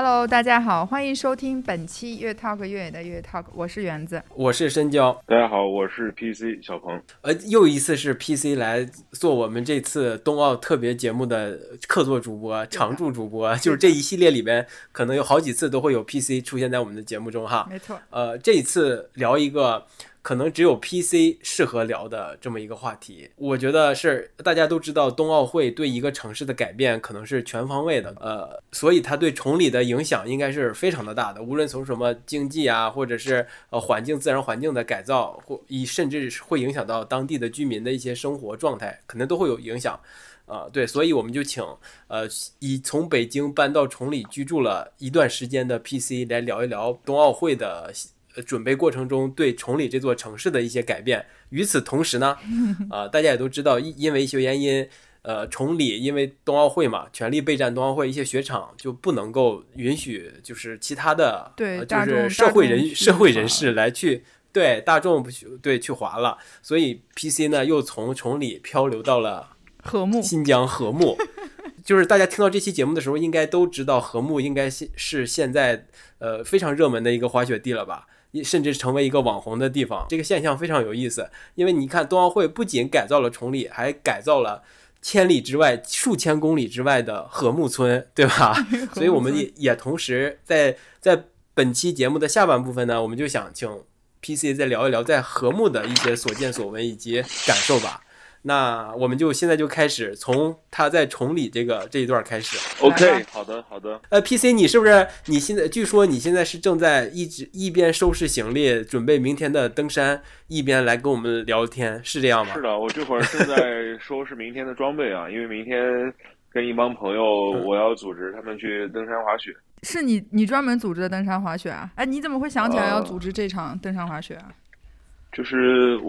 Hello，大家好，欢迎收听本期越 Talk 越野的越 Talk，我是园子，我是深交，大家好，我是 PC 小鹏。呃，又一次是 PC 来做我们这次冬奥特别节目的客座主播、常驻主播，就是这一系列里边可能有好几次都会有 PC 出现在我们的节目中哈。没错。呃，这一次聊一个。可能只有 PC 适合聊的这么一个话题，我觉得是大家都知道，冬奥会对一个城市的改变可能是全方位的，呃，所以它对崇礼的影响应该是非常的大的，无论从什么经济啊，或者是呃环境、自然环境的改造，或以甚至会影响到当地的居民的一些生活状态，可能都会有影响，啊，对，所以我们就请呃以从北京搬到崇礼居住了一段时间的 PC 来聊一聊冬奥会的。准备过程中对崇礼这座城市的一些改变。与此同时呢，啊，大家也都知道，因因为一些原因，呃，崇礼因为冬奥会嘛，全力备战冬奥会，一些雪场就不能够允许，就是其他的，对，就是社会人社会人士来去对大众不对去滑了。所以 PC 呢又从崇礼漂流到了和木新疆和木。就是大家听到这期节目的时候，应该都知道和木应该是现在呃非常热门的一个滑雪地了吧？甚至成为一个网红的地方，这个现象非常有意思。因为你看，冬奥会不仅改造了崇礼，还改造了千里之外、数千公里之外的禾木村，对吧？所以我们也也同时在在本期节目的下半部分呢，我们就想请 PC 再聊一聊在禾木的一些所见所闻以及感受吧。那我们就现在就开始从他在崇礼这个这一段开始。OK，好的好的。呃，PC，你是不是你现在？据说你现在是正在一直一边收拾行李，准备明天的登山，一边来跟我们聊天，是这样吗？是的，我这会儿正在 收拾明天的装备啊，因为明天跟一帮朋友，我要组织他们去登山滑雪。是你你专门组织的登山滑雪啊？哎，你怎么会想起来要组织这场登山滑雪啊？就是我，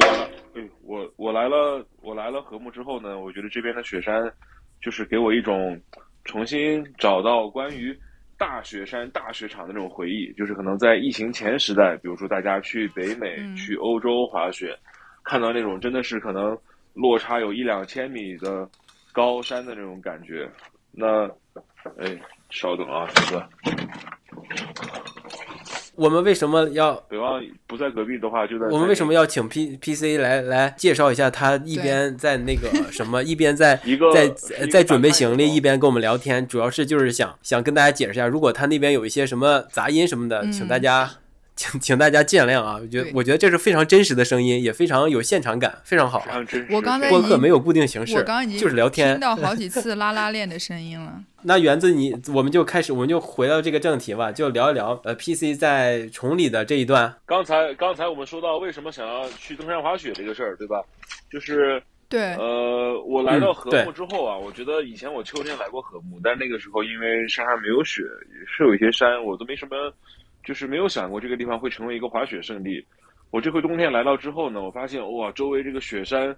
哎，我我来了，我来了禾木之后呢，我觉得这边的雪山，就是给我一种重新找到关于大雪山、大雪场的那种回忆。就是可能在疫情前时代，比如说大家去北美、去欧洲滑雪，看到那种真的是可能落差有一两千米的高山的那种感觉。那，哎，稍等啊，哥。我们为什么要北望不在隔壁的话，就在我们为什么要请 P P C 来来介绍一下？他一边在那个 什么，一边在在在准备行李，一边跟我们聊天。主要是就是想想跟大家解释一下，如果他那边有一些什么杂音什么的，请大家。请请大家见谅啊！我觉得我觉得这是非常真实的声音，也非常有现场感，非常好。我刚才播客没有固定形式，我刚已经就是聊天，听到好几次拉拉链的声音了。那园子，你我们就开始，我们就回到这个正题吧，就聊一聊呃，PC 在崇礼的这一段。刚才刚才我们说到为什么想要去登山滑雪这个事儿，对吧？就是对呃，我来到禾木之后啊，我觉得以前我秋天来过禾木，但那个时候因为山上没有雪，是有一些山我都没什么。就是没有想过这个地方会成为一个滑雪胜地。我这回冬天来到之后呢，我发现哇，周围这个雪山，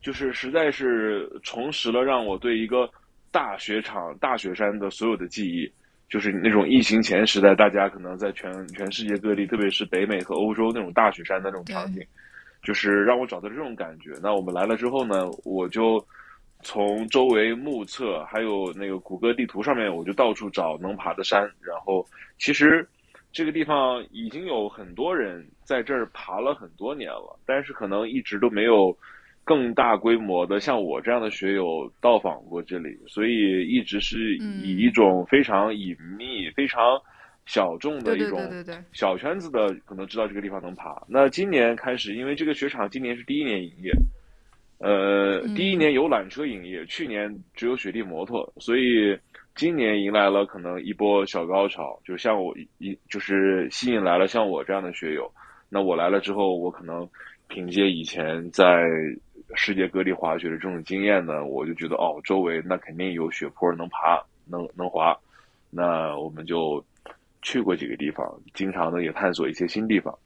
就是实在是重拾了让我对一个大雪场、大雪山的所有的记忆。就是那种疫情前时代，大家可能在全全世界各地，特别是北美和欧洲那种大雪山的那种场景，就是让我找到这种感觉。那我们来了之后呢，我就从周围目测，还有那个谷歌地图上面，我就到处找能爬的山。然后其实。这个地方已经有很多人在这儿爬了很多年了，但是可能一直都没有更大规模的像我这样的学友到访过这里，所以一直是以一种非常隐秘、非常小众的一种小圈子的可能知道这个地方能爬。那今年开始，因为这个雪场今年是第一年营业，呃，第一年有缆车营业，去年只有雪地摩托，所以。今年迎来了可能一波小高潮，就像我一就是吸引来了像我这样的学友。那我来了之后，我可能凭借以前在世界各地滑雪的这种经验呢，我就觉得哦，周围那肯定有雪坡能爬，能能滑。那我们就去过几个地方，经常的也探索一些新地方。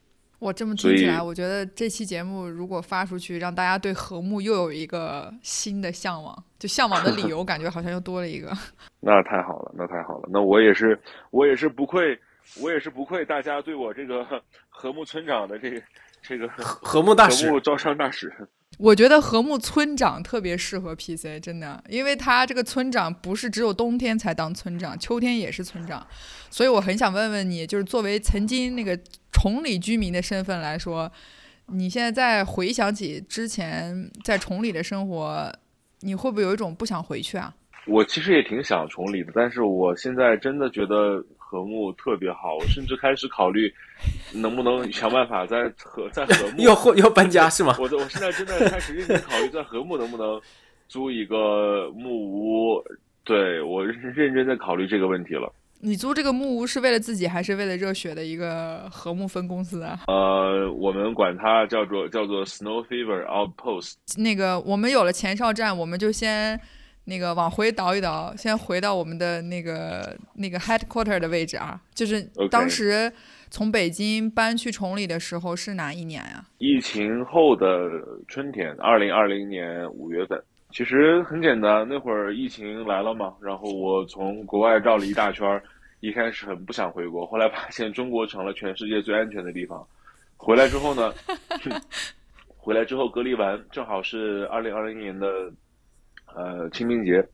我这么听起来，我觉得这期节目如果发出去，让大家对和睦又有一个新的向往，就向往的理 由，感觉好像又多了一个。那太好了，那太好了，那我也是，我也是不愧，我也是不愧大家对我这个和睦村长的这个这个和睦大使、和睦招商大使。我觉得和睦村长特别适合 PC，真的，因为他这个村长不是只有冬天才当村长，秋天也是村长，所以我很想问问你，就是作为曾经那个崇礼居民的身份来说，你现在在回想起之前在崇礼的生活，你会不会有一种不想回去啊？我其实也挺想崇礼的，但是我现在真的觉得。和睦特别好，我甚至开始考虑能不能想办法在和 在和睦要要搬家是吗？我我现在真的开始认真考虑在和睦能不能租一个木屋。对我认真在考虑这个问题了。你租这个木屋是为了自己还是为了热血的一个和睦分公司啊？呃，我们管它叫做叫做 Snow Fever Outpost。那个我们有了前哨站，我们就先。那个往回倒一倒，先回到我们的那个那个 headquarter 的位置啊，就是当时从北京搬去崇礼的时候是哪一年呀？疫情后的春天，二零二零年五月份。其实很简单，那会儿疫情来了嘛，然后我从国外绕了一大圈，一开始很不想回国，后来发现中国成了全世界最安全的地方。回来之后呢，回来之后隔离完，正好是二零二零年的。呃，清明节，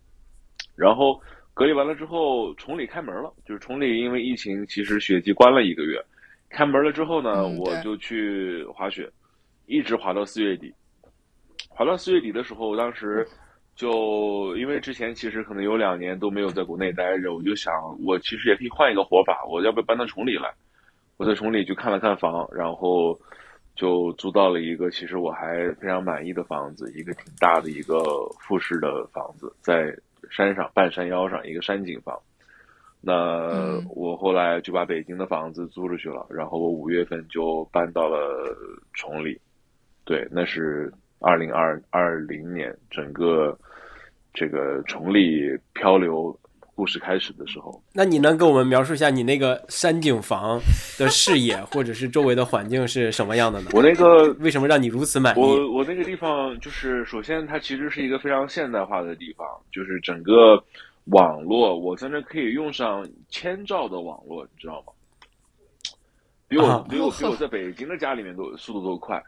然后隔离完了之后，崇礼开门了。就是崇礼因为疫情，其实雪季关了一个月。开门了之后呢，我就去滑雪，一直滑到四月底。滑到四月底的时候，当时就因为之前其实可能有两年都没有在国内待着，我就想，我其实也可以换一个活法，我要不要搬到崇礼来？我在崇礼去看了看房，然后。就租到了一个其实我还非常满意的房子，一个挺大的一个复式的房子，在山上半山腰上一个山景房。那我后来就把北京的房子租出去了，然后我五月份就搬到了崇礼。对，那是二零二二零年，整个这个崇礼漂流。故事开始的时候，那你能给我们描述一下你那个山景房的视野，或者是周围的环境是什么样的呢？我那个为什么让你如此满意？我我那个地方就是，首先它其实是一个非常现代化的地方，就是整个网络，我在那可以用上千兆的网络，你知道吗？比我比我比我在北京的家里面都速度都快。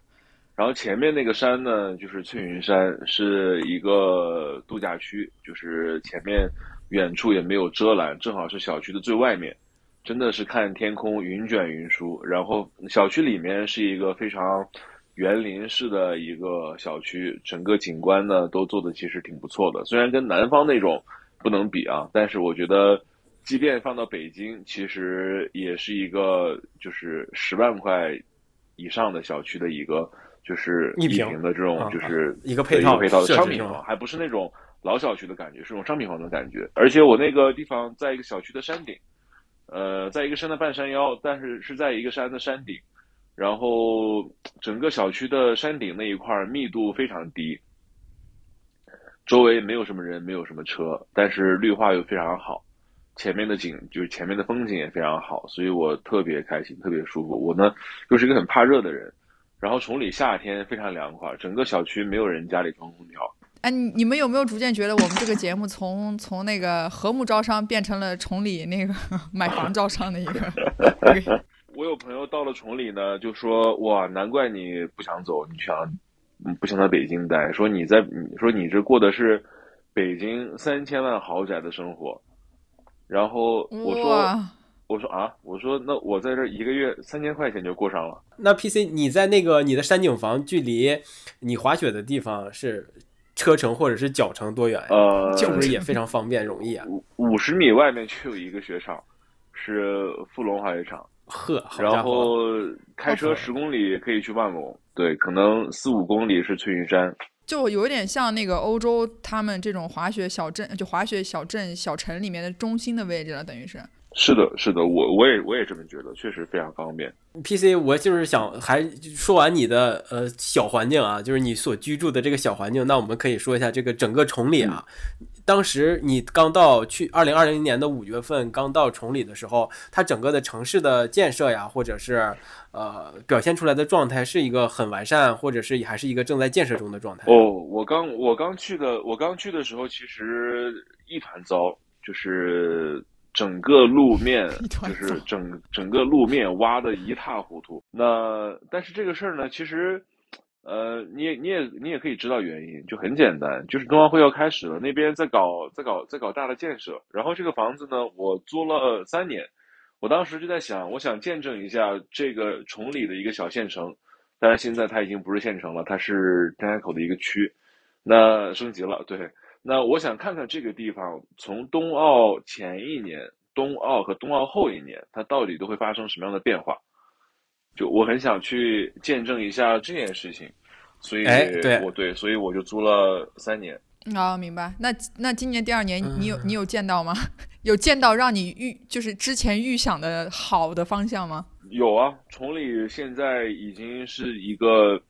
然后前面那个山呢，就是翠云山，是一个度假区，就是前面。远处也没有遮拦，正好是小区的最外面，真的是看天空云卷云舒。然后小区里面是一个非常园林式的一个小区，整个景观呢都做的其实挺不错的。虽然跟南方那种不能比啊，但是我觉得，即便放到北京，其实也是一个就是十万块以上的小区的一个就是一平的这种就是一个配套配套的商品房，还不是那种。老小区的感觉是种商品房的感觉，而且我那个地方在一个小区的山顶，呃，在一个山的半山腰，但是是在一个山的山顶，然后整个小区的山顶那一块密度非常低，周围没有什么人，没有什么车，但是绿化又非常好，前面的景就是前面的风景也非常好，所以我特别开心，特别舒服。我呢又是一个很怕热的人，然后崇礼夏天非常凉快，整个小区没有人家里装空调。哎，你你们有没有逐渐觉得我们这个节目从从那个和睦招商变成了崇礼那个 买房招商的一个？我有朋友到了崇礼呢，就说哇，难怪你不想走，你想不想在北京待？说你在你说你这过的是北京三千万豪宅的生活，然后我说我说啊，我说那我在这一个月三千块钱就过上了。那 PC 你在那个你的山景房距离你滑雪的地方是？车程或者是脚程多远？呃，是不是也非常方便容易啊？五五十米外面就有一个雪场，是富龙滑雪场。呵，然后开车十公里可以去万隆，对，可能四五公里是翠云山。就有点像那个欧洲他们这种滑雪小镇，就滑雪小镇小城里面的中心的位置了，等于是。是的，是的，我我也我也这么觉得，确实非常方便。PC，我就是想还说完你的呃小环境啊，就是你所居住的这个小环境，那我们可以说一下这个整个崇礼啊。当时你刚到去二零二零年的五月份刚到崇礼的时候，它整个的城市的建设呀，或者是呃表现出来的状态是一个很完善，或者是还是一个正在建设中的状态。哦，我刚我刚去的我刚去的时候，其实一团糟，就是。整个路面 就是整整个路面挖的一塌糊涂。那但是这个事儿呢，其实呃，你也你也你也可以知道原因，就很简单，就是冬奥会要开始了，那边在搞在搞在搞大的建设，然后这个房子呢，我租了三年，我当时就在想，我想见证一下这个崇礼的一个小县城，但是现在它已经不是县城了，它是张家口的一个区，那升级了，对，那我想看看这个地方从冬奥前一年、冬奥和冬奥后一年，它到底都会发生什么样的变化。就我很想去见证一下这件事情，所以我对，所以我就租了三年。啊，明白。那那今年第二年，你有你有见到吗？有见到让你预就是之前预想的好的方向吗？有啊，崇礼现在已经是一个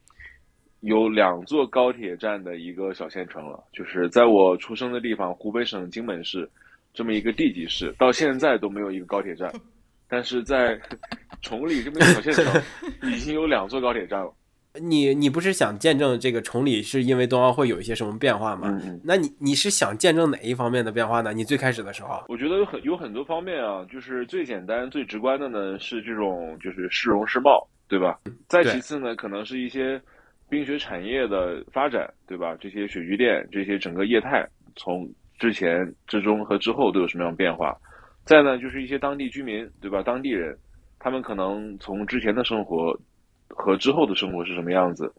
有两座高铁站的一个小县城了。就是在我出生的地方，湖北省荆门市这么一个地级市，到现在都没有一个高铁站。但是在崇礼这么一个小县城，已经有两座高铁站了。你你不是想见证这个崇礼是因为冬奥会有一些什么变化吗？那你你是想见证哪一方面的变化呢？你最开始的时候，我觉得有很有很多方面啊，就是最简单最直观的呢是这种就是市容市貌，对吧？再其次呢，可能是一些冰雪产业的发展，对吧？这些雪具店，这些整个业态从之前、之中和之后都有什么样的变化？再呢，就是一些当地居民，对吧？当地人，他们可能从之前的生活和之后的生活是什么样子？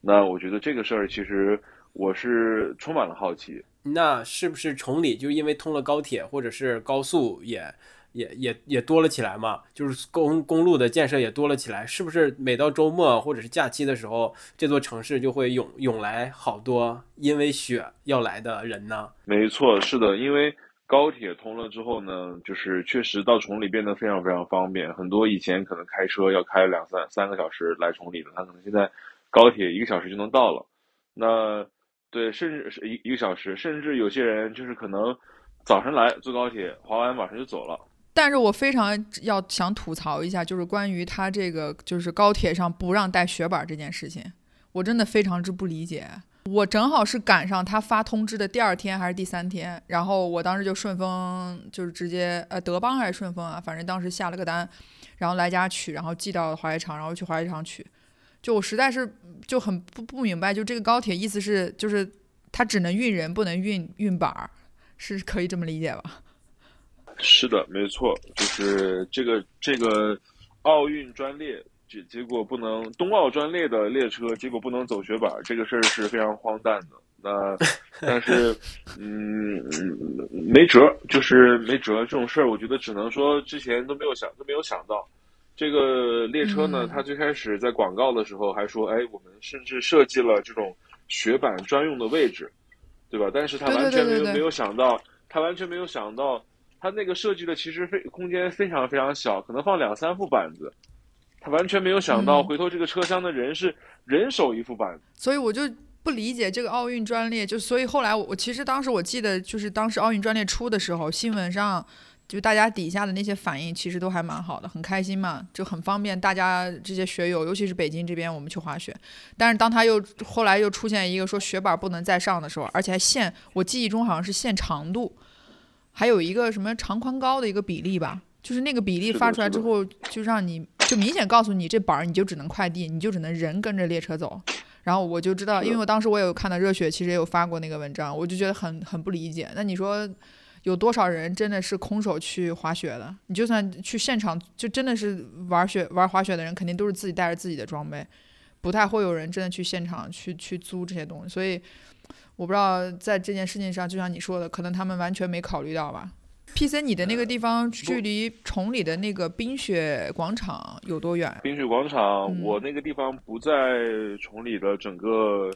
那我觉得这个事儿，其实我是充满了好奇。那是不是崇礼就因为通了高铁或者是高速，也也也也多了起来嘛？就是公公路的建设也多了起来，是不是每到周末或者是假期的时候，这座城市就会涌涌来好多因为雪要来的人呢？没错，是的，因为。高铁通了之后呢，就是确实到崇礼变得非常非常方便。很多以前可能开车要开两三三个小时来崇礼的，他可能现在高铁一个小时就能到了。那对，甚至是一一个小时，甚至有些人就是可能早上来坐高铁，滑完晚上就走了。但是我非常要想吐槽一下，就是关于他这个就是高铁上不让带雪板这件事情，我真的非常之不理解。我正好是赶上他发通知的第二天还是第三天，然后我当时就顺丰就是直接呃德邦还是顺丰啊，反正当时下了个单，然后来家取，然后寄到滑雪场，然后去滑雪场取。就我实在是就很不不明白，就这个高铁意思是就是它只能运人不能运运板儿，是可以这么理解吧？是的，没错，就是这个这个奥运专列。结结果不能冬奥专列的列车，结果不能走雪板，这个事儿是非常荒诞的。那 但是，嗯，没辙，就是没辙。这种事儿，我觉得只能说之前都没有想，都没有想到。这个列车呢，它最开始在广告的时候还说，哎，我们甚至设计了这种雪板专用的位置，对吧？但是他完全没有没有想到，他完全没有想到，他那个设计的其实非空间非常非常小，可能放两三副板子。他完全没有想到，回头这个车厢的人是人手一副板，所以我就不理解这个奥运专列。就所以后来我我其实当时我记得，就是当时奥运专列出的时候，新闻上就大家底下的那些反应其实都还蛮好的，很开心嘛，就很方便大家这些学友，尤其是北京这边我们去滑雪。但是当他又后来又出现一个说雪板不能再上的时候，而且还限，我记忆中好像是限长度，还有一个什么长宽高的一个比例吧，就是那个比例发出来之后，就让你。就明显告诉你，这板儿你就只能快递，你就只能人跟着列车走。然后我就知道，因为我当时我有看到热血，其实也有发过那个文章，我就觉得很很不理解。那你说有多少人真的是空手去滑雪的？你就算去现场，就真的是玩雪玩滑雪的人，肯定都是自己带着自己的装备，不太会有人真的去现场去去租这些东西。所以我不知道在这件事情上，就像你说的，可能他们完全没考虑到吧。P.C. 你的那个地方距离崇礼的那个冰雪广场有多远？冰雪广场，我那个地方不在崇礼的整个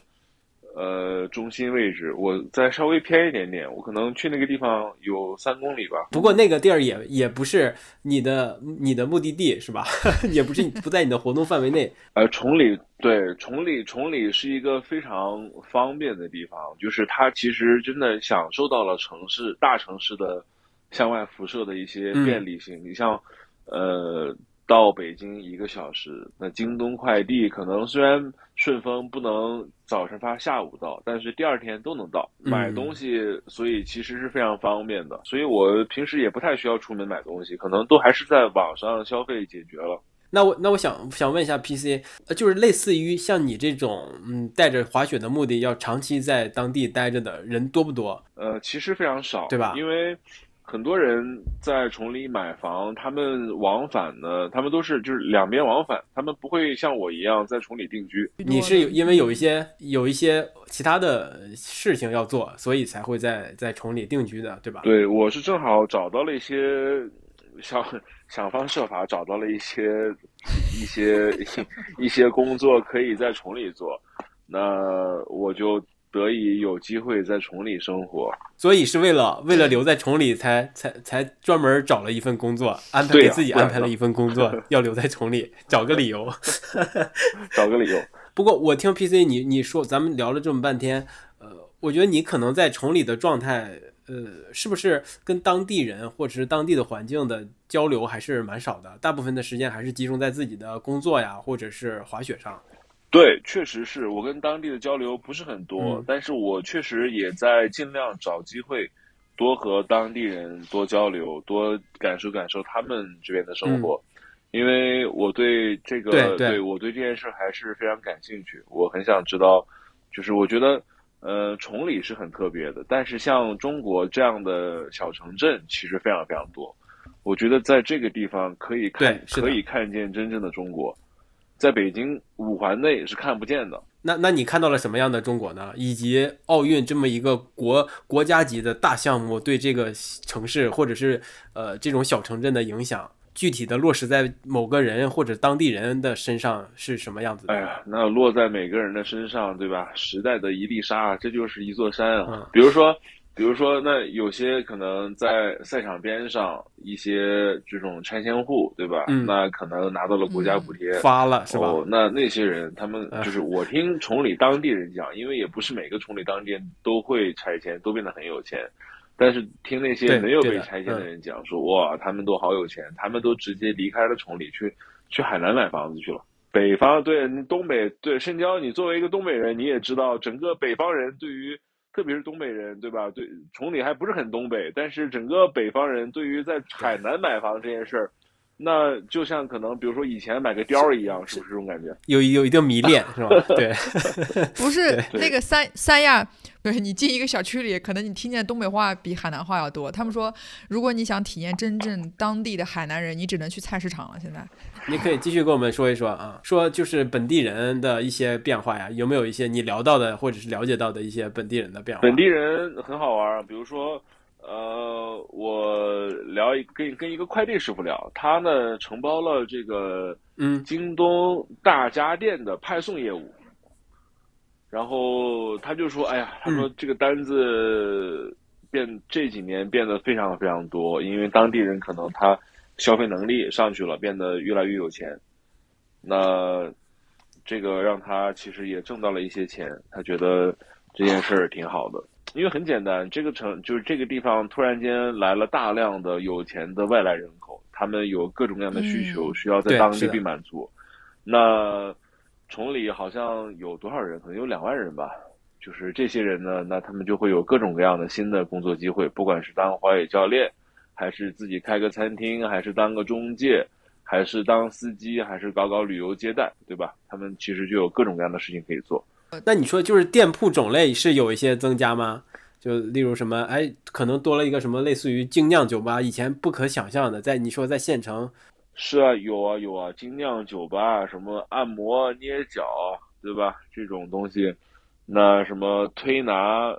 呃中心位置，我再稍微偏一点点，我可能去那个地方有三公里吧。不过那个地儿也也不是你的你的目的地是吧？也不是不在你的活动范围内。呃，崇礼对崇礼，崇礼是一个非常方便的地方，就是它其实真的享受到了城市大城市的。向外辐射的一些便利性，你像，呃，到北京一个小时，那京东快递可能虽然顺丰不能早上发下午到，但是第二天都能到。买东西，所以其实是非常方便的。所以我平时也不太需要出门买东西，可能都还是在网上消费解决了。那我那我想想问一下 PC，呃，就是类似于像你这种，嗯，带着滑雪的目的要长期在当地待着的人多不多？呃，其实非常少，对吧？因为很多人在崇礼买房，他们往返呢，他们都是就是两边往返，他们不会像我一样在崇礼定居。你是因为有一些有一些其他的事情要做，所以才会在在崇礼定居的，对吧？对，我是正好找到了一些想想方设法找到了一些一些 一些工作可以在崇礼做，那我就得以有机会在崇礼生活。所以是为了为了留在崇礼，才才才专门找了一份工作，安排给自己安排了一份工作，要留在崇礼，找个理由，找个理由。不过我听 PC 你你说咱们聊了这么半天，呃，我觉得你可能在崇礼的状态，呃，是不是跟当地人或者是当地的环境的交流还是蛮少的？大部分的时间还是集中在自己的工作呀，或者是滑雪上。对，确实是我跟当地的交流不是很多，但是我确实也在尽量找机会，多和当地人多交流，多感受感受他们这边的生活，因为我对这个，对我对这件事还是非常感兴趣，我很想知道，就是我觉得，呃，崇礼是很特别的，但是像中国这样的小城镇其实非常非常多，我觉得在这个地方可以看，可以看见真正的中国。在北京五环内是看不见的。那那你看到了什么样的中国呢？以及奥运这么一个国国家级的大项目对这个城市或者是呃这种小城镇的影响，具体的落实在某个人或者当地人的身上是什么样子？哎呀，那落在每个人的身上，对吧？时代的一粒沙，这就是一座山啊。比如说。比如说，那有些可能在赛场边上一些这种拆迁户，对吧？嗯，那可能拿到了国家补贴，发了是吧？那那些人，他们就是我听崇礼当地人讲，因为也不是每个崇礼当地人都会拆迁，都变得很有钱。但是听那些没有被拆迁的人讲说，哇，他们都好有钱，他们都直接离开了崇礼，去去海南买房子去了。北方对东北对深交，你作为一个东北人，你也知道，整个北方人对于。特别是东北人，对吧？对，崇礼还不是很东北，但是整个北方人对于在海南买房这件事儿，那就像可能比如说以前买个貂儿一样，是不是这种感觉？有有一定迷恋，是吧？对，不是那个三三亚，对你进一个小区里，可能你听见东北话比海南话要多。他们说，如果你想体验真正当地的海南人，你只能去菜市场了。现在。你可以继续跟我们说一说啊，说就是本地人的一些变化呀，有没有一些你聊到的或者是了解到的一些本地人的变化？本地人很好玩，比如说，呃，我聊一跟跟一个快递师傅聊，他呢承包了这个嗯。京东大家电的派送业务，然后他就说，哎呀，他说这个单子变这几年变得非常非常多，因为当地人可能他。消费能力上去了，变得越来越有钱，那这个让他其实也挣到了一些钱，他觉得这件事儿挺好的，因为很简单，这个城就是这个地方突然间来了大量的有钱的外来人口，他们有各种各样的需求需要在当地被满足，那崇礼好像有多少人？可能有两万人吧，就是这些人呢，那他们就会有各种各样的新的工作机会，不管是当滑雪教练。还是自己开个餐厅，还是当个中介，还是当司机，还是搞搞旅游接待，对吧？他们其实就有各种各样的事情可以做。那你说，就是店铺种类是有一些增加吗？就例如什么，哎，可能多了一个什么类似于精酿酒吧，以前不可想象的，在你说在县城，是啊，有啊有啊，精酿酒吧，什么按摩捏脚，对吧？这种东西，那什么推拿，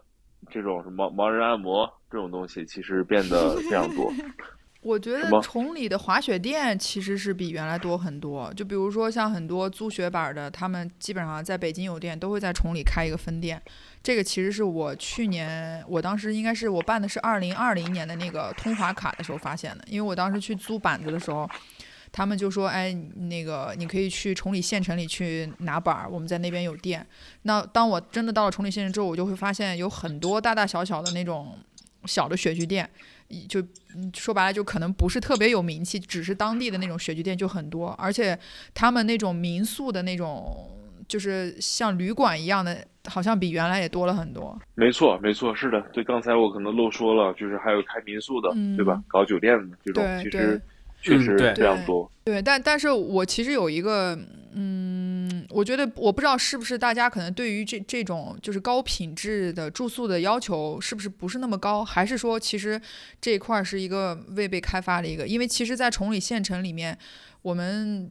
这种什么盲人按摩。这种东西其实变得非常多。我觉得崇礼的滑雪店其实是比原来多很多。就比如说像很多租雪板的，他们基本上在北京有店，都会在崇礼开一个分店。这个其实是我去年，我当时应该是我办的是二零二零年的那个通滑卡的时候发现的。因为我当时去租板子的时候，他们就说：“哎，那个你可以去崇礼县城里去拿板儿，我们在那边有店。”那当我真的到了崇礼县城之后，我就会发现有很多大大小小的那种。小的雪具店，就说白了就可能不是特别有名气，只是当地的那种雪具店就很多，而且他们那种民宿的那种，就是像旅馆一样的，好像比原来也多了很多。没错，没错，是的。对，刚才我可能漏说了，就是还有开民宿的，对吧？搞酒店的这种，其实确实非常多。对，但但是我其实有一个，嗯，我觉得我不知道是不是大家可能对于这这种就是高品质的住宿的要求是不是不是那么高，还是说其实这一块是一个未被开发的一个？因为其实，在崇礼县城里面，我们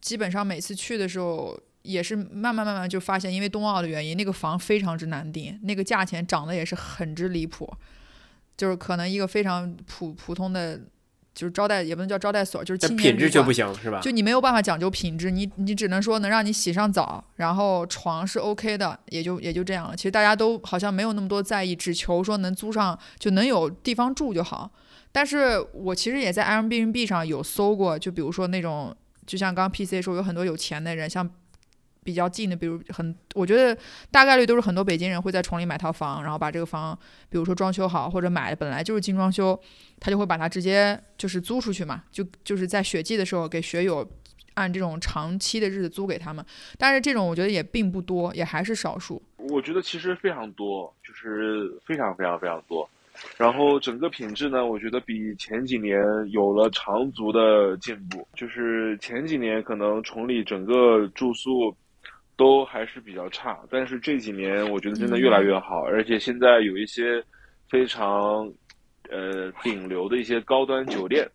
基本上每次去的时候。也是慢慢慢慢就发现，因为冬奥的原因，那个房非常之难订，那个价钱涨得也是很之离谱，就是可能一个非常普普通的，就是招待也不能叫招待所，就是品质就不行是吧？就你没有办法讲究品质，你你只能说能让你洗上澡，然后床是 OK 的，也就也就这样了。其实大家都好像没有那么多在意，只求说能租上就能有地方住就好。但是我其实也在 Airbnb 上有搜过，就比如说那种，就像刚刚 PC 说，有很多有钱的人，像。比较近的，比如很，我觉得大概率都是很多北京人会在崇礼买套房，然后把这个房，比如说装修好，或者买本来就是精装修，他就会把它直接就是租出去嘛，就就是在雪季的时候给学友按这种长期的日子租给他们。但是这种我觉得也并不多，也还是少数。我觉得其实非常多，就是非常非常非常多。然后整个品质呢，我觉得比前几年有了长足的进步。就是前几年可能崇礼整个住宿。都还是比较差，但是这几年我觉得真的越来越好，而且现在有一些非常呃顶流的一些高端酒店，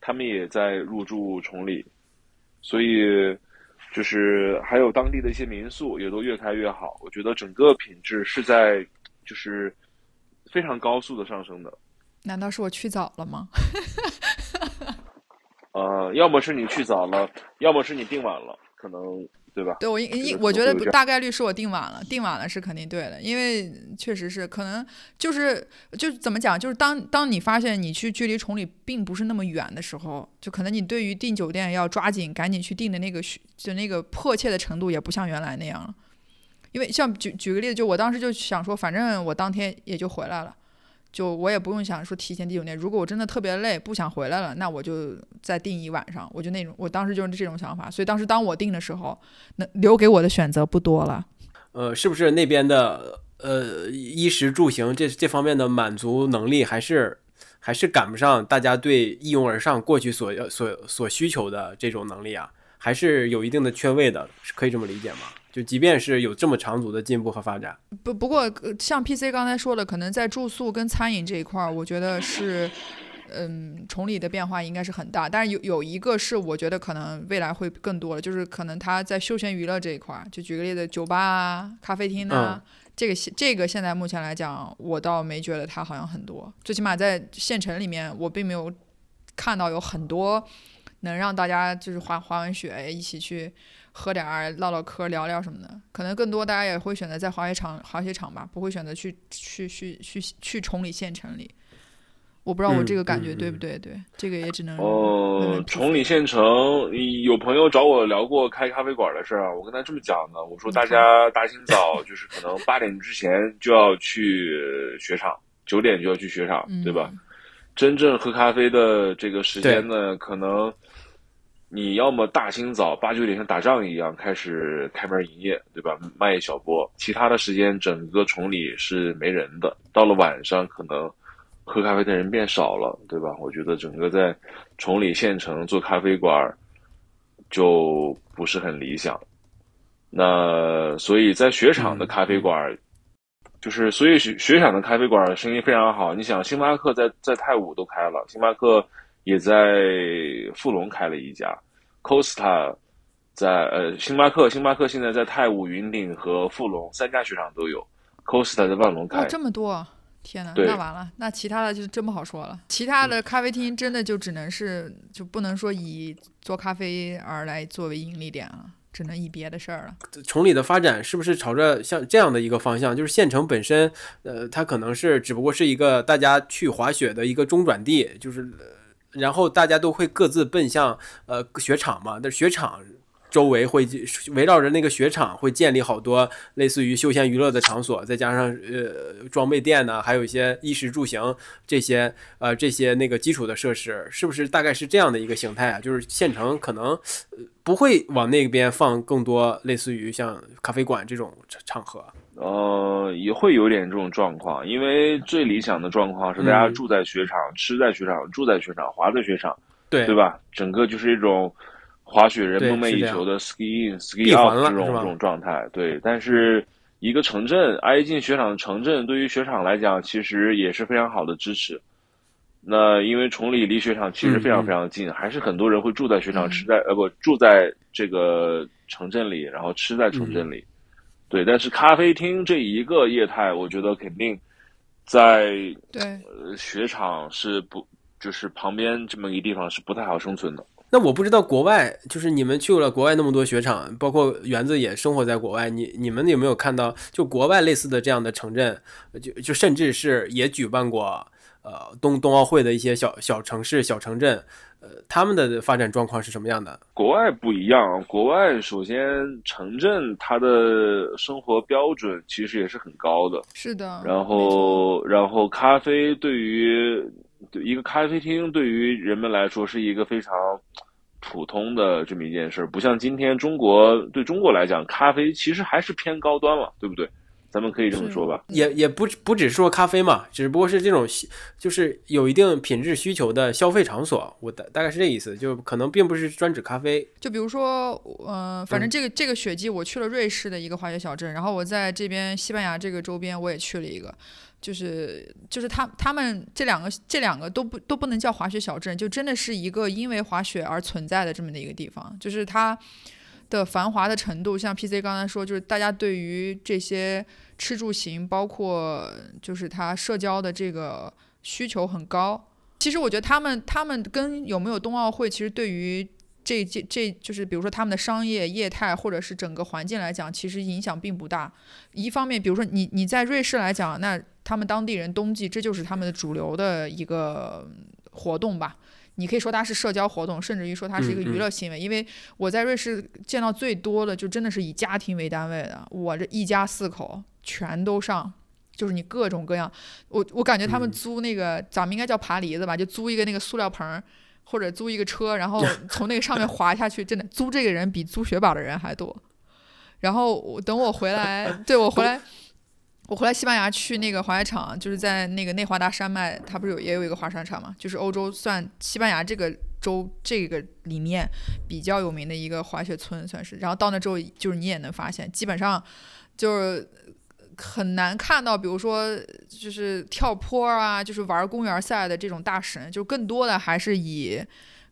他们也在入驻崇礼，所以就是还有当地的一些民宿也都越开越好。我觉得整个品质是在就是非常高速的上升的。难道是我去早了吗？呃，要么是你去早了，要么是你订晚了，可能。对吧？对我应应我觉得大概率是我订晚了，订晚了是肯定对的，因为确实是可能就是就怎么讲，就是当当你发现你去距离崇礼并不是那么远的时候，就可能你对于订酒店要抓紧赶紧去订的那个就那个迫切的程度也不像原来那样了，因为像举举个例子，就我当时就想说，反正我当天也就回来了。就我也不用想说提前订酒店，如果我真的特别累不想回来了，那我就再订一晚上。我就那种，我当时就是这种想法。所以当时当我订的时候，那留给我的选择不多了。呃，是不是那边的呃衣食住行这这方面的满足能力还是还是赶不上大家对一拥而上过去所要所所需求的这种能力啊？还是有一定的缺位的，可以这么理解吗？就即便是有这么长足的进步和发展，不不过像 PC 刚才说的，可能在住宿跟餐饮这一块儿，我觉得是，嗯，崇礼的变化应该是很大。但是有有一个是我觉得可能未来会更多的，就是可能他在休闲娱乐这一块儿，就举个例子，酒吧啊、咖啡厅啊，这个这个现在目前来讲，我倒没觉得它好像很多。最起码在县城里面，我并没有看到有很多能让大家就是滑滑完雪一起去。喝点儿唠唠嗑聊聊什么的，可能更多大家也会选择在滑雪场滑雪场吧，不会选择去去去去去崇礼县城里。我不知道我这个感觉对不对？对，这个也只能哦。崇礼县城有朋友找我聊过开咖啡馆的事儿啊，我跟他这么讲的，我说大家大清早就是可能八点之前就要去雪场，九点就要去雪场，对吧？真正喝咖啡的这个时间呢，可能。你要么大清早八九点像打仗一样开始开门营业，对吧？卖一小波，其他的时间整个崇礼是没人的。到了晚上，可能喝咖啡的人变少了，对吧？我觉得整个在崇礼县城做咖啡馆就不是很理想。那所以在雪场的咖啡馆，就是所以雪雪场的咖啡馆生意非常好。你想，星巴克在在泰晤都开了，星巴克。也在富隆开了一家，Costa，在呃星巴克，星巴克现在在泰晤、云顶和富隆三家雪场都有，Costa 在万隆开。这么多，天哪，那完了，那其他的就真不好说了。其他的咖啡厅真的就只能是，就不能说以做咖啡而来作为盈利点了，只能以别的事儿了。崇礼的发展是不是朝着像这样的一个方向？就是县城本身，呃，它可能是只不过是一个大家去滑雪的一个中转地，就是。然后大家都会各自奔向呃雪场嘛，那雪场周围会围绕着那个雪场会建立好多类似于休闲娱乐的场所，再加上呃装备店呢，还有一些衣食住行这些呃这些那个基础的设施，是不是大概是这样的一个形态啊？就是县城可能不会往那边放更多类似于像咖啡馆这种场合。呃，也会有点这种状况，因为最理想的状况是大家住在雪场、吃在雪场、住在雪场、滑在雪场，对对吧？整个就是一种滑雪人梦寐以求的 ski in ski out 这种这种状态。对，但是一个城镇挨近雪场的城镇，对于雪场来讲，其实也是非常好的支持。那因为崇礼离雪场其实非常非常近，还是很多人会住在雪场，吃在呃不住在这个城镇里，然后吃在城镇里。对，但是咖啡厅这一个业态，我觉得肯定在对呃雪场是不就是旁边这么一个地方是不太好生存的。那我不知道国外，就是你们去了国外那么多雪场，包括园子也生活在国外，你你们有没有看到就国外类似的这样的城镇，就就甚至是也举办过呃冬冬奥会的一些小小城市、小城镇，呃，他们的发展状况是什么样的？国外不一样，国外首先城镇它的生活标准其实也是很高的，是的。然后，然后咖啡对于一个咖啡厅对于人们来说是一个非常普通的这么一件事，不像今天中国对中国来讲，咖啡其实还是偏高端了，对不对？咱们可以这么说吧，也也不不只说咖啡嘛，只不过是这种就是有一定品质需求的消费场所，我大大概是这意思，就可能并不是专指咖啡。就比如说，嗯，反正这个这个雪季我去了瑞士的一个滑雪小镇，然后我在这边西班牙这个周边我也去了一个，就是就是他他们这两个这两个都不都不能叫滑雪小镇，就真的是一个因为滑雪而存在的这么的一个地方，就是它。的繁华的程度，像 PC 刚才说，就是大家对于这些吃住行，包括就是他社交的这个需求很高。其实我觉得他们他们跟有没有冬奥会，其实对于这这这就是比如说他们的商业业态或者是整个环境来讲，其实影响并不大。一方面，比如说你你在瑞士来讲，那他们当地人冬季这就是他们的主流的一个活动吧。你可以说它是社交活动，甚至于说它是一个娱乐行为。因为我在瑞士见到最多的，就真的是以家庭为单位的，我这一家四口全都上，就是你各种各样。我我感觉他们租那个，咱们应该叫爬犁子吧，就租一个那个塑料棚，或者租一个车，然后 从那个上面滑下去，真的租这个人比租雪板的人还多。然后我等我回来，对我回来。我回来西班牙去那个滑雪场，就是在那个内华达山脉，它不是有也有一个滑雪场嘛？就是欧洲算西班牙这个州这个里面比较有名的一个滑雪村，算是。然后到那之后，就是你也能发现，基本上就是很难看到，比如说就是跳坡啊，就是玩公园赛的这种大神，就更多的还是以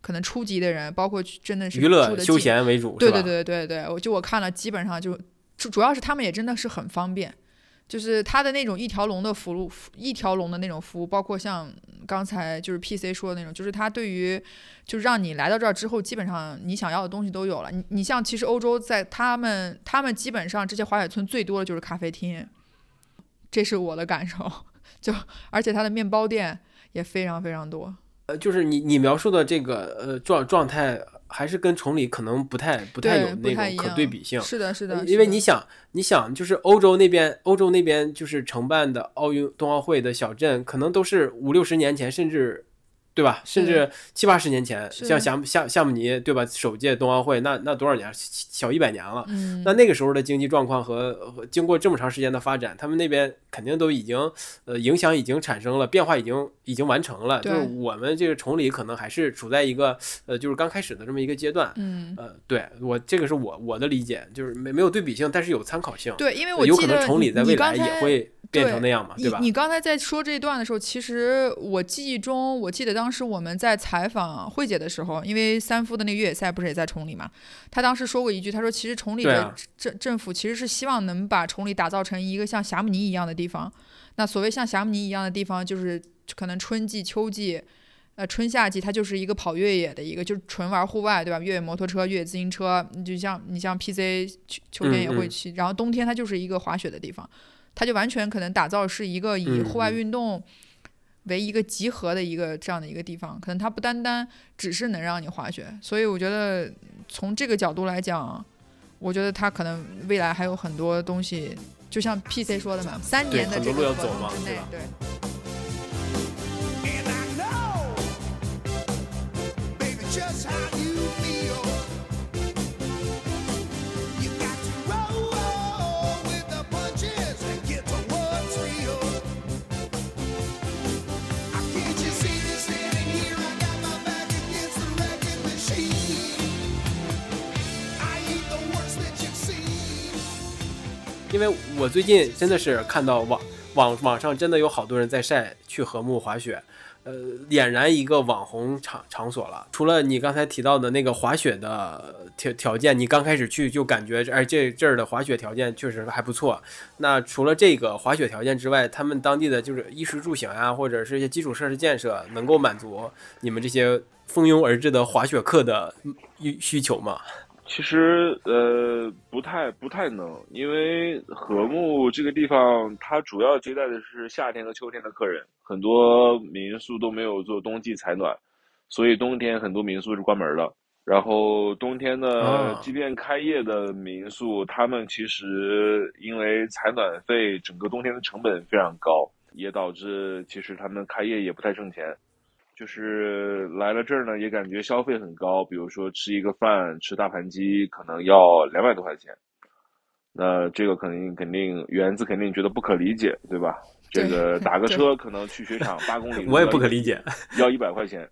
可能初级的人，包括真的是娱乐休闲为主。对对对对对，我就我看了，基本上就主主要是他们也真的是很方便。就是它的那种一条龙的服务，一条龙的那种服务，包括像刚才就是 P C 说的那种，就是它对于，就是让你来到这儿之后，基本上你想要的东西都有了。你你像其实欧洲在他们他们基本上这些滑雪村最多的就是咖啡厅，这是我的感受。就而且它的面包店也非常非常多。呃，就是你你描述的这个呃状状态。还是跟崇礼可能不太不太有那种可对比性，是的，是的，因为你想，你想，就是欧洲那边，欧洲那边就是承办的奥运冬奥会的小镇，可能都是五六十年前，甚至。对吧？甚至七八十年前，像夏夏夏慕尼，对吧？首届冬奥会，那那多少年？小一百年了。那那个时候的经济状况和经过这么长时间的发展，他们那边肯定都已经呃影响已经产生了，变化已经已经完成了。就是我们这个崇礼可能还是处在一个呃就是刚开始的这么一个阶段。嗯。呃，对我这个是我我的理解，就是没没有对比性，但是有参考性。对，因为我有可能崇礼在未来也会。变成那样嘛，对吧？你刚才在说这一段的时候，其实我记忆中，我记得当时我们在采访慧姐的时候，因为三夫的那个越野赛不是也在崇礼嘛？他当时说过一句，他说其实崇礼的政政府其实是希望能把崇礼打造成一个像霞姆尼一样的地方。那所谓像霞姆尼一样的地方，就是可能春季、秋季，呃，春夏季它就是一个跑越野的一个，就是纯玩户外，对吧？越野摩托车、越野自行车，你就像你像 PC 秋秋天也会去，然后冬天它就是一个滑雪的地方。它就完全可能打造是一个以户外运动为一个集合的一个这样的一个地方，可能它不单单只是能让你滑雪，所以我觉得从这个角度来讲，我觉得它可能未来还有很多东西，就像 PC 说的嘛，三年的这个合同之内，对。因为我最近真的是看到网网网上真的有好多人在晒去和睦滑雪。呃，俨然一个网红场场所了。除了你刚才提到的那个滑雪的条条件，你刚开始去就感觉，哎，这这儿的滑雪条件确实还不错。那除了这个滑雪条件之外，他们当地的就是衣食住行呀，或者是一些基础设施建设，能够满足你们这些蜂拥而至的滑雪客的需需求吗？其实呃不太不太能，因为和睦这个地方，它主要接待的是夏天和秋天的客人，很多民宿都没有做冬季采暖，所以冬天很多民宿是关门的。然后冬天呢，即便开业的民宿，他们其实因为采暖费，整个冬天的成本非常高，也导致其实他们开业也不太挣钱。就是来了这儿呢，也感觉消费很高。比如说吃一个饭，吃大盘鸡可能要两百多块钱，那这个肯定肯定园子肯定觉得不可理解，对吧？这个打个车可能去雪场八公里，我也不可理解，要一百块钱。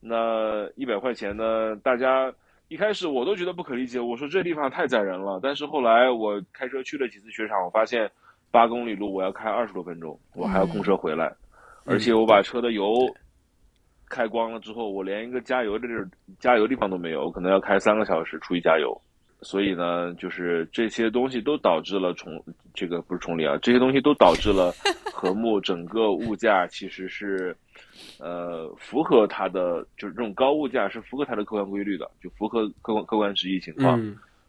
那一百块钱呢？大家一开始我都觉得不可理解，我说这地方太宰人了。但是后来我开车去了几次雪场，我发现八公里路我要开二十多分钟，我还要空车回来，而且我把车的油。开光了之后，我连一个加油的地儿加油地方都没有，我可能要开三个小时出去加油。所以呢，就是这些东西都导致了崇这个不是崇礼啊，这些东西都导致了 和睦整个物价其实是，呃，符合它的就是这种高物价是符合它的客观规律的，就符合客观客观实际情况。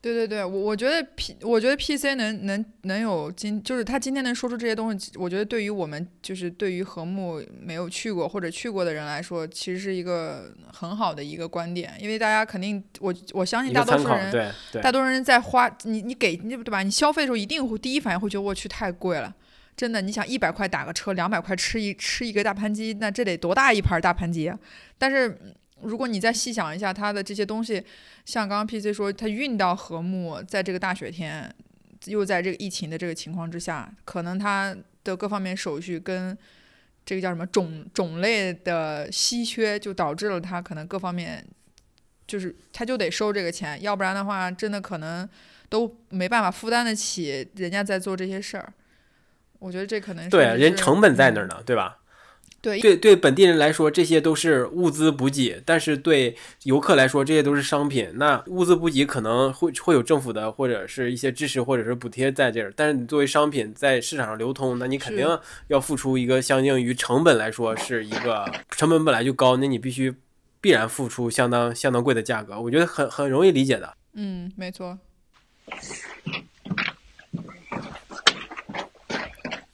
对对对，我我觉得 P，我觉得 P C 能能能有今，就是他今天能说出这些东西，我觉得对于我们就是对于和睦没有去过或者去过的人来说，其实是一个很好的一个观点，因为大家肯定，我我相信大多数人，大多数人在花你你给你对吧？你消费的时候一定会第一反应会觉得我去太贵了，真的，你想一百块打个车，两百块吃一吃一个大盘鸡，那这得多大一盘大盘鸡啊？但是。如果你再细想一下，它的这些东西，像刚刚 PC 说，它运到禾木，在这个大雪天，又在这个疫情的这个情况之下，可能它的各方面手续跟这个叫什么种种类的稀缺，就导致了它可能各方面，就是它就得收这个钱，要不然的话，真的可能都没办法负担得起人家在做这些事儿。我觉得这可能是对人成本在那儿呢，对吧？对对对，本地人来说，这些都是物资补给；但是对游客来说，这些都是商品。那物资补给可能会会有政府的或者是一些支持或者是补贴在这儿，但是你作为商品在市场上流通，那你肯定要付出一个相应于成本来说是一个成本本来就高，那你必须必然付出相当相当贵的价格。我觉得很很容易理解的。嗯，没错。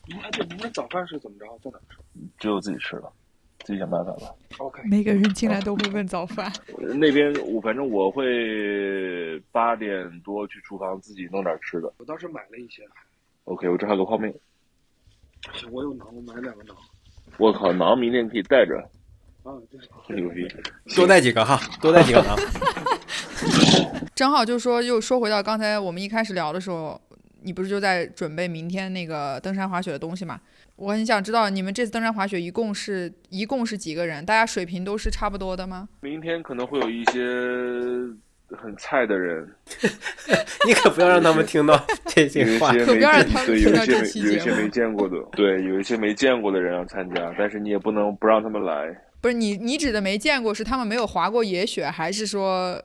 你们对，你们早饭是怎么着？在哪吃？只有自己吃了，自己想办法吧。OK。每个人进来都会问早饭。那边我反正我会八点多去厨房自己弄点吃的。我当时买了一些。OK，我这还有个泡面。行，我有馕，我买两个馕。我靠，馕明天可以带着。啊，对。牛逼！多带几个哈，多带几个馕。正好就说，又说回到刚才我们一开始聊的时候。你不是就在准备明天那个登山滑雪的东西吗？我很想知道你们这次登山滑雪一共是一共是几个人？大家水平都是差不多的吗？明天可能会有一些很菜的人，你可不要让他们听到这些话，可不要让他们听到这期节目。有一些没见过的，对，有一些没见过的人要参加，但是你也不能不让他们来。不是你，你指的没见过是他们没有滑过野雪，还是说？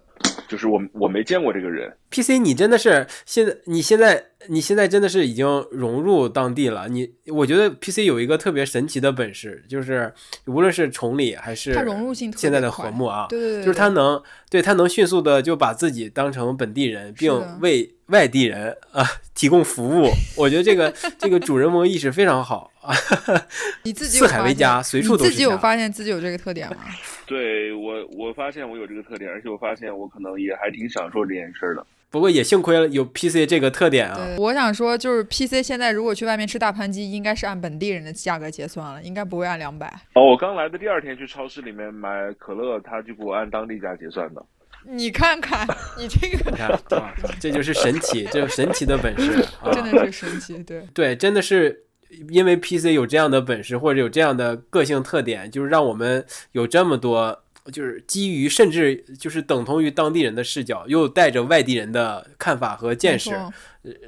就是我我没见过这个人，PC，你真的是现在你现在你现在真的是已经融入当地了。你我觉得 PC 有一个特别神奇的本事，就是无论是崇礼还是它融入性现在的和睦啊，对对对，就是他能对他能迅速的就把自己当成本地人，并为外地人啊提供服务。我觉得这个 这个主人翁意识非常好啊。你自己四海为家，随处都是自己有发现自己有这个特点吗？对我，我发现我有这个特点，而且我发现我可能也还挺享受这件事的。不过也幸亏了有 PC 这个特点啊。我想说，就是 PC 现在如果去外面吃大盘鸡，应该是按本地人的价格结算了，应该不会按两百。哦，我刚来的第二天去超市里面买可乐，他就给我按当地价结算的。你看看，你这个，你看，这就是神奇，这神奇的本事，真的是神奇，对对，真的是。因为 PC 有这样的本事或者有这样的个性特点，就是让我们有这么多就是基于甚至就是等同于当地人的视角，又带着外地人的看法和见识，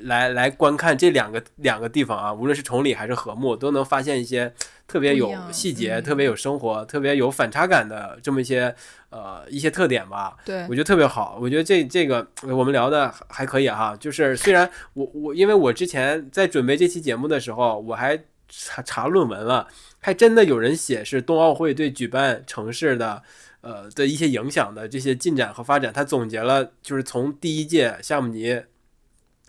来来观看这两个两个地方啊，无论是崇礼还是和睦，都能发现一些特别有细节、特别有生活、特别有反差感的这么一些呃一些特点吧。对，我觉得特别好。我觉得这这个我们聊的还可以哈，就是虽然我我因为我之前在准备这期节目的时候，我还查查论文了，还真的有人写是冬奥会对举办城市的。呃的一些影响的这些进展和发展，他总结了，就是从第一届夏姆尼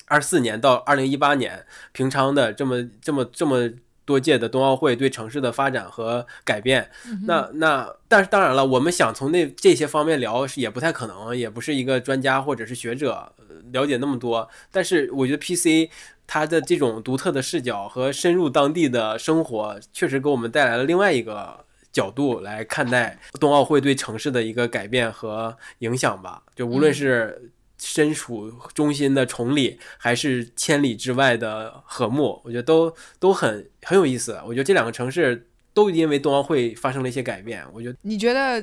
二四年到二零一八年平昌的这么这么这么多届的冬奥会对城市的发展和改变。那那但是当然了，我们想从那这些方面聊也不太可能，也不是一个专家或者是学者了解那么多。但是我觉得 PC 它的这种独特的视角和深入当地的生活，确实给我们带来了另外一个。角度来看待冬奥会对城市的一个改变和影响吧，就无论是身处中心的崇礼，还是千里之外的和睦，我觉得都都很很有意思。我觉得这两个城市都因为冬奥会发生了一些改变。我觉得你觉得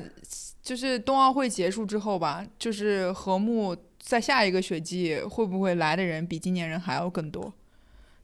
就是冬奥会结束之后吧，就是和睦在下一个雪季会不会来的人比今年人还要更多？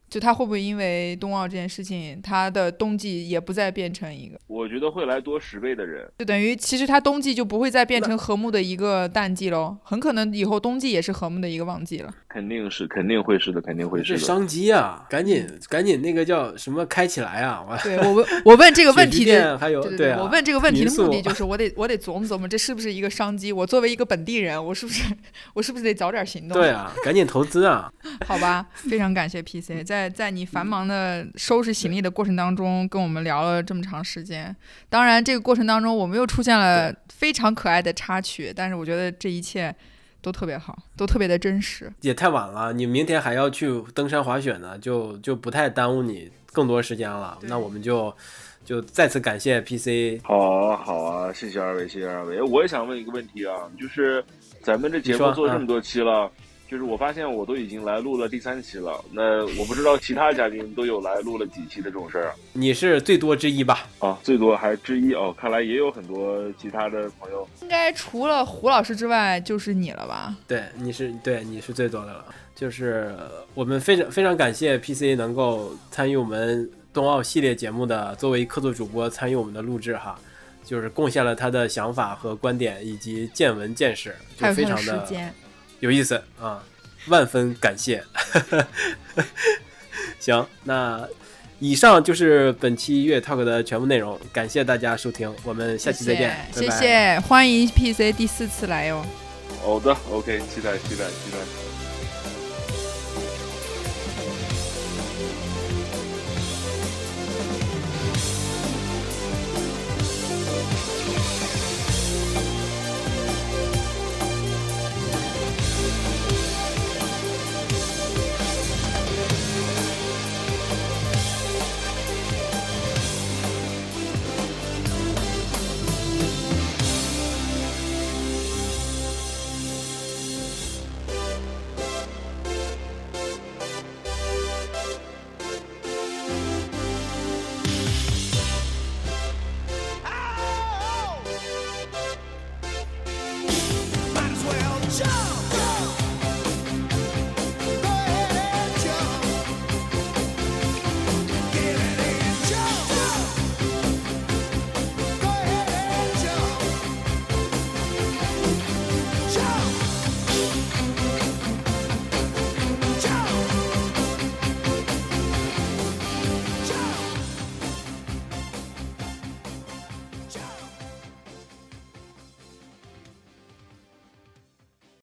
就他会不会因为冬奥这件事情，他的冬季也不再变成一个？我觉得会来多十倍的人，就等于其实他冬季就不会再变成和睦的一个淡季喽，很可能以后冬季也是和睦的一个旺季了。肯定是，肯定会是的，肯定会是。是商机啊！赶紧，赶紧那个叫什么开起来啊！对我问，我问这个问题的，还有对我问这个问题的目的就是我得我得琢磨琢磨，这是不是一个商机？我作为一个本地人，我是不是我是不是得早点行动？对啊，赶紧投资啊！好吧，非常感谢 PC，在在你繁忙。的收拾行李的过程当中，跟我们聊了这么长时间。当然，这个过程当中我们又出现了非常可爱的插曲，但是我觉得这一切都特别好，都特别的真实。也太晚了，你明天还要去登山滑雪呢，就就不太耽误你更多时间了。那我们就就再次感谢 PC。好啊，好啊，谢谢二位，谢谢二位。我也想问一个问题啊，就是咱们这节目做这么多期了。就是我发现我都已经来录了第三期了，那我不知道其他嘉宾都有来录了几期的这种事儿。你是最多之一吧？啊，最多还之一哦，看来也有很多其他的朋友。应该除了胡老师之外，就是你了吧？对，你是对，你是最多的了。就是我们非常非常感谢 PC 能够参与我们冬奥系列节目的，作为客座主播参与我们的录制哈，就是贡献了他的想法和观点以及见闻见识，就非常的。有意思啊，万分感谢。行，那以上就是本期月 talk 的全部内容，感谢大家收听，我们下期再见，谢谢，欢迎 PC 第四次来哟。好的，OK，期待，期待，期待。